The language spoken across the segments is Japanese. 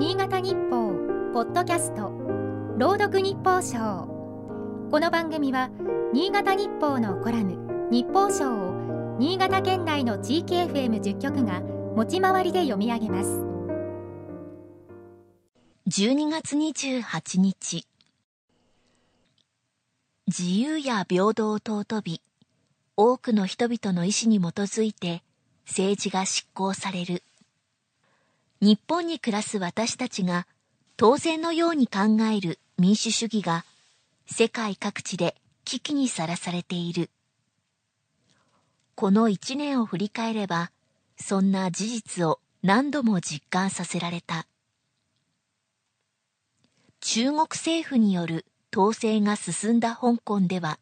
新潟日報ポッドキャスト朗読日報賞。この番組は新潟日報のコラム日報賞を新潟県内の地域 FM10 局が持ち回りで読み上げます。12月28日。自由や平等を尊び多くの人々の意志に基づいて政治が執行される日本に暮らす私たちが当然のように考える民主主義が世界各地で危機にさらされている。この一年を振り返ればそんな事実を何度も実感させられた。中国政府による統制が進んだ香港では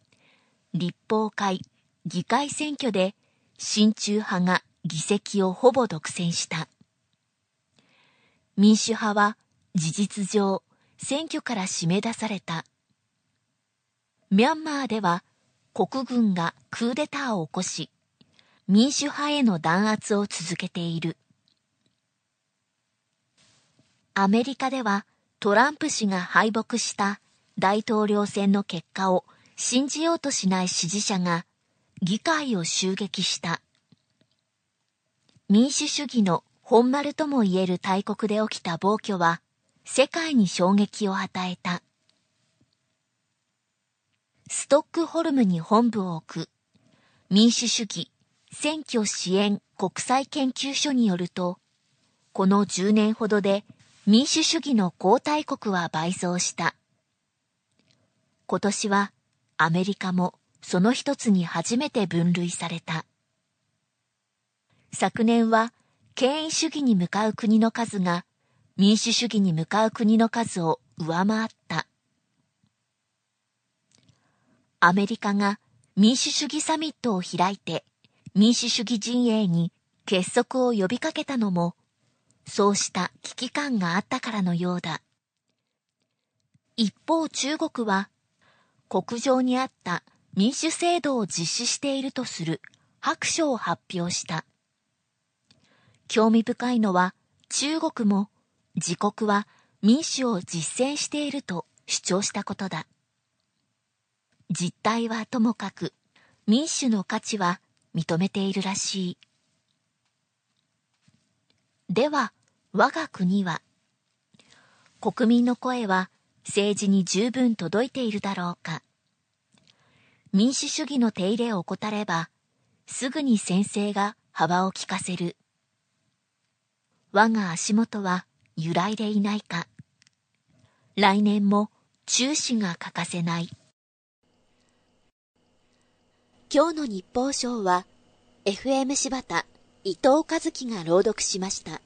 立法会議会選挙で親中派が議席をほぼ独占した。民主派は事実上選挙から締め出された。ミャンマーでは国軍がクーデターを起こし、民主派への弾圧を続けている。アメリカではトランプ氏が敗北した大統領選の結果を信じようとしない支持者が議会を襲撃した。民主主義の本丸とも言える大国で起きた暴挙は、世界に衝撃を与えた。ストックホルムに本部を置く民主主義選挙支援国際研究所によると、この10年ほどで民主主義の皇太国は倍増した。今年はアメリカもその一つに初めて分類された。昨年は権威主義に向かう国の数が民主主義に向かう国の数を上回った。アメリカが民主主義サミットを開いて民主主義陣営に結束を呼びかけたのもそうした危機感があったからのようだ。一方中国は国上にあった民主制度を実施しているとする白書を発表した。興味深いのは中国も自国は民主を実践していると主張したことだ。実態はともかく民主の価値は認めているらしい。では我が国は国民の声は政治に十分届いているだろうか民主主義の手入れを怠ればすぐに先生が幅を利かせる。我が足元は揺らいでいないか。来年も注視が欠かせない。今日の日報賞は、FM 柴田伊藤和樹が朗読しました。